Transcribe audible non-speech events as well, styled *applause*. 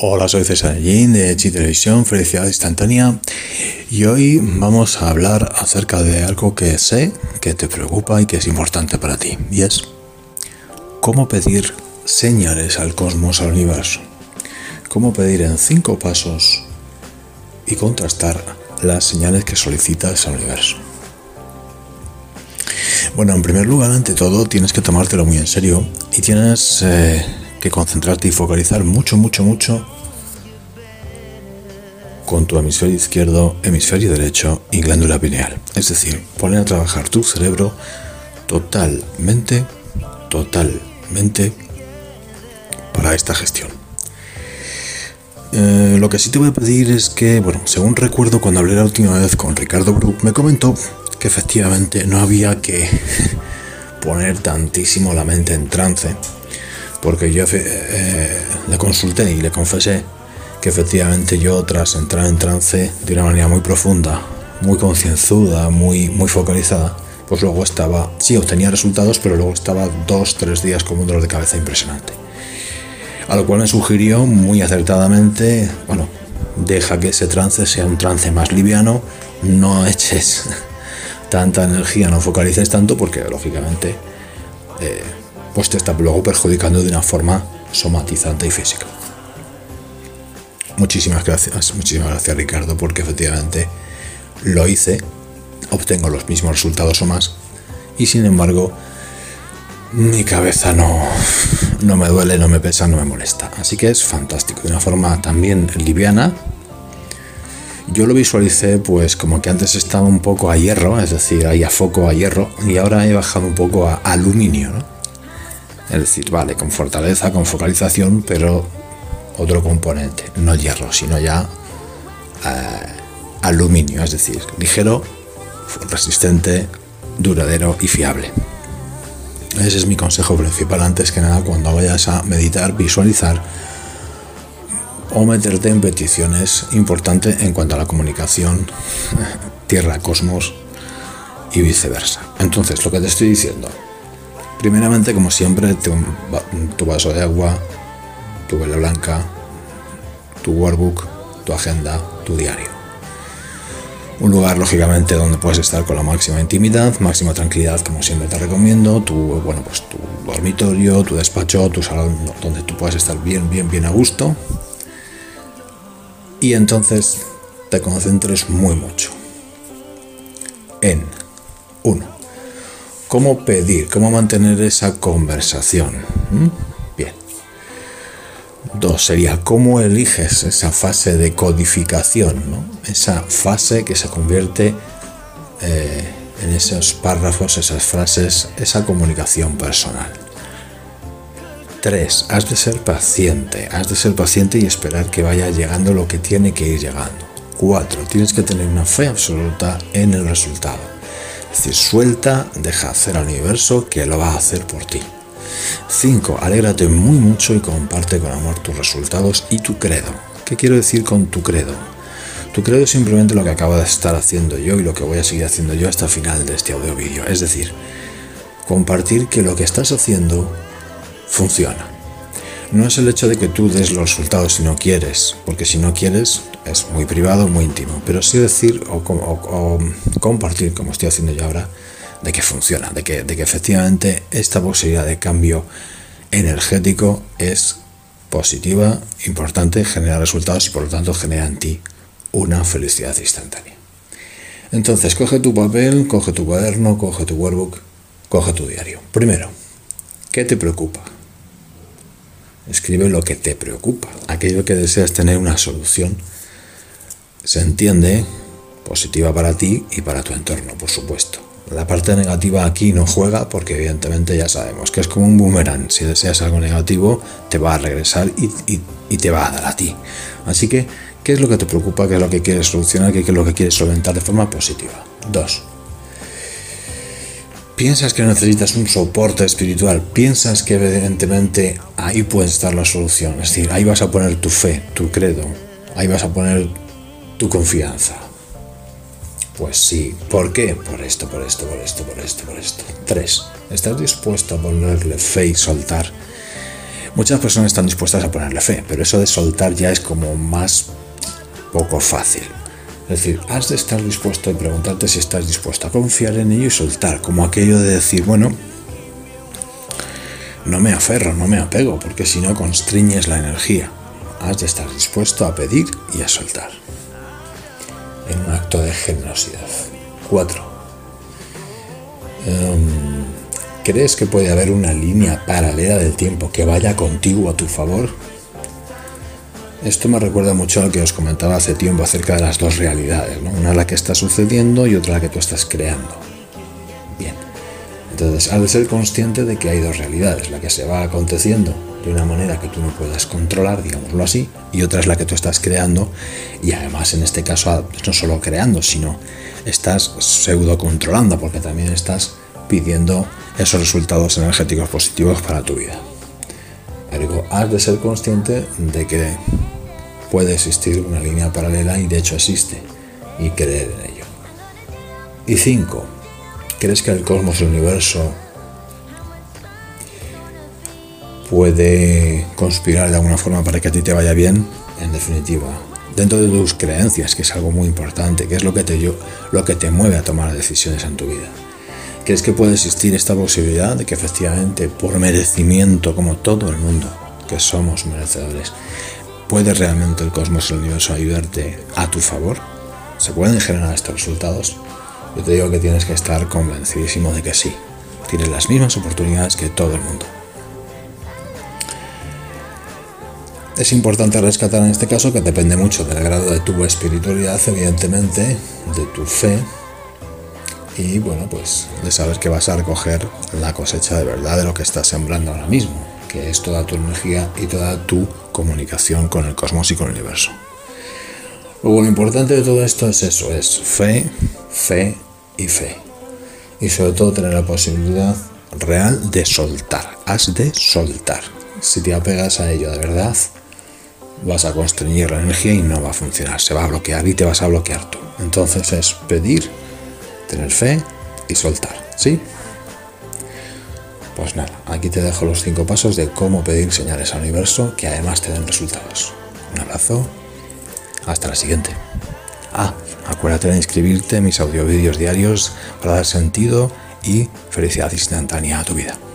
Hola, soy César Jin de Chi Televisión, Felicidad Instantánea y hoy vamos a hablar acerca de algo que sé que te preocupa y que es importante para ti y es cómo pedir señales al cosmos, al universo. Cómo pedir en cinco pasos y contrastar las señales que solicitas al universo. Bueno, en primer lugar, ante todo, tienes que tomártelo muy en serio y tienes eh, que concentrarte y focalizar mucho, mucho, mucho con tu hemisferio izquierdo, hemisferio derecho y glándula pineal. Es decir, poner a trabajar tu cerebro totalmente, totalmente para esta gestión. Eh, lo que sí te voy a pedir es que, bueno, según recuerdo cuando hablé la última vez con Ricardo Brook, me comentó que efectivamente no había que *laughs* poner tantísimo la mente en trance porque yo eh, le consulté y le confesé que efectivamente yo tras entrar en trance de una manera muy profunda, muy concienzuda, muy, muy focalizada, pues luego estaba, sí obtenía resultados, pero luego estaba dos, tres días con un dolor de cabeza impresionante. A lo cual me sugirió muy acertadamente, bueno, deja que ese trance sea un trance más liviano, no eches *laughs* tanta energía, no focalices tanto, porque lógicamente eh, pues te está luego perjudicando de una forma somatizante y física. Muchísimas gracias, muchísimas gracias Ricardo, porque efectivamente lo hice, obtengo los mismos resultados o más, y sin embargo mi cabeza no, no me duele, no me pesa, no me molesta. Así que es fantástico, de una forma también liviana. Yo lo visualicé pues como que antes estaba un poco a hierro, es decir, ahí a foco a hierro, y ahora he bajado un poco a aluminio, ¿no? Es decir, vale, con fortaleza, con focalización, pero otro componente, no hierro, sino ya eh, aluminio, es decir, ligero, resistente, duradero y fiable. Ese es mi consejo principal antes que nada cuando vayas a meditar, visualizar o meterte en peticiones importantes en cuanto a la comunicación *laughs* tierra-cosmos y viceversa. Entonces, lo que te estoy diciendo, Primeramente, como siempre, tu, vaso de agua, tu vela blanca, tu workbook, tu agenda, tu diario. Un lugar, lógicamente, donde puedes estar con la máxima intimidad, máxima tranquilidad, como siempre te recomiendo. Tu, bueno, pues tu dormitorio, tu despacho, tu salón, donde tú puedes estar bien, bien, bien a gusto. Y entonces te concentres muy mucho en uno ¿Cómo pedir? ¿Cómo mantener esa conversación? ¿Mm? Bien. Dos sería cómo eliges esa fase de codificación, esa fase que se convierte eh, en esos párrafos, esas frases, esa comunicación personal. Tres, has de ser paciente, has de ser paciente y esperar que vaya llegando lo que tiene que ir llegando. Cuatro, tienes que tener una fe absoluta en el resultado. Es decir, suelta, deja hacer al universo que lo va a hacer por ti. 5. Alégrate muy mucho y comparte con amor tus resultados y tu credo. ¿Qué quiero decir con tu credo? Tu credo es simplemente lo que acabo de estar haciendo yo y lo que voy a seguir haciendo yo hasta el final de este audio vídeo. Es decir, compartir que lo que estás haciendo funciona no es el hecho de que tú des los resultados si no quieres, porque si no quieres es muy privado, muy íntimo, pero sí decir o, compartir, como estoy haciendo yo ahora, de que funciona, de que, de que efectivamente esta posibilidad de cambio energético es positiva, importante, genera resultados y por lo tanto genera en ti una felicidad instantánea. Entonces, coge tu papel, coge tu cuaderno, coge tu workbook, coge tu diario. Primero, ¿qué te preocupa? Escribe lo que te preocupa, aquello que deseas tener una solución. Se entiende positiva para ti y para tu entorno, por supuesto. La parte negativa aquí no juega porque evidentemente ya sabemos que es como un boomerang. Si deseas algo negativo, te va a regresar y, te va a dar a ti. Así que, ¿qué es lo que te preocupa? ¿Qué es lo que quieres solucionar? ¿Qué es lo que quieres solventar de forma positiva? Dos, piensas que necesitas un soporte espiritual, piensas que evidentemente ahí puede estar la solución, es decir, ahí vas a poner tu fe, tu credo, ahí vas a poner tu confianza. Pues sí, ¿por qué? Por esto, por esto, por esto, por esto, por esto. Tres, ¿estás dispuesto a ponerle fe y soltar? Muchas personas están dispuestas a ponerle fe, pero eso de soltar ya es como más poco fácil. Es decir, has de estar dispuesto y preguntarte si estás dispuesto a confiar en ello y soltar, como aquello de decir, bueno, no me aferro, no me apego, porque si no constriñes la energía. Has de estar dispuesto a pedir y a soltar. En un acto de generosidad. 4. Em, ¿Crees que puede haber una línea paralela del tiempo que vaya contigo a tu favor? Esto me recuerda mucho a lo que os comentaba hace tiempo acerca de las dos realidades, una la que está sucediendo y otra la que tú estás creando. Entonces has de ser consciente de que hay dos realidades, la que se va aconteciendo de una manera que tú no puedas controlar, digámoslo así, y otra es la que tú estás creando y además en este caso no solo creando, sino estás pseudo controlando porque también estás pidiendo esos resultados energéticos positivos para tu vida. Ergo, has de ser consciente de que puede existir una línea paralela y de hecho existe y creer en ello. Y 5. ¿Crees que el cosmos, el universo, puede conspirar de alguna forma para que a ti te vaya bien? En definitiva, dentro de tus creencias, que es algo muy importante, que es lo que te, lo que te mueve a tomar decisiones en tu vida. ¿Crees que puede existir esta posibilidad de que efectivamente por merecimiento, como todo el mundo, que somos merecedores, puede realmente el cosmos, el universo ayudarte a tu favor? ¿Se pueden generar estos resultados? Yo te digo que tienes que estar convencidísimo de que sí. Tienes las mismas oportunidades que todo el mundo. Es importante rescatar en este caso que depende mucho del grado de tu espiritualidad, evidentemente, de tu fe, y bueno, pues de saber que vas a recoger la cosecha de verdad de lo que estás sembrando ahora mismo, que es toda tu energía y toda tu comunicación con el cosmos y con el universo. Luego lo importante de todo esto es eso, es fe, fe y fe. Y sobre todo tener la posibilidad real de soltar, has de soltar. Si te apegas a ello de verdad, vas a constreñir la energía y no va a funcionar, se va a bloquear y te vas a bloquear tú. Entonces es pedir tener fe y soltar, ¿sí? Pues nada, aquí te dejo los cinco pasos de cómo pedir señales al universo que además te den resultados. Un abrazo, hasta la siguiente. Ah, acuérdate de inscribirte en mis audio vídeos diarios para dar sentido y felicidad instantánea a tu vida.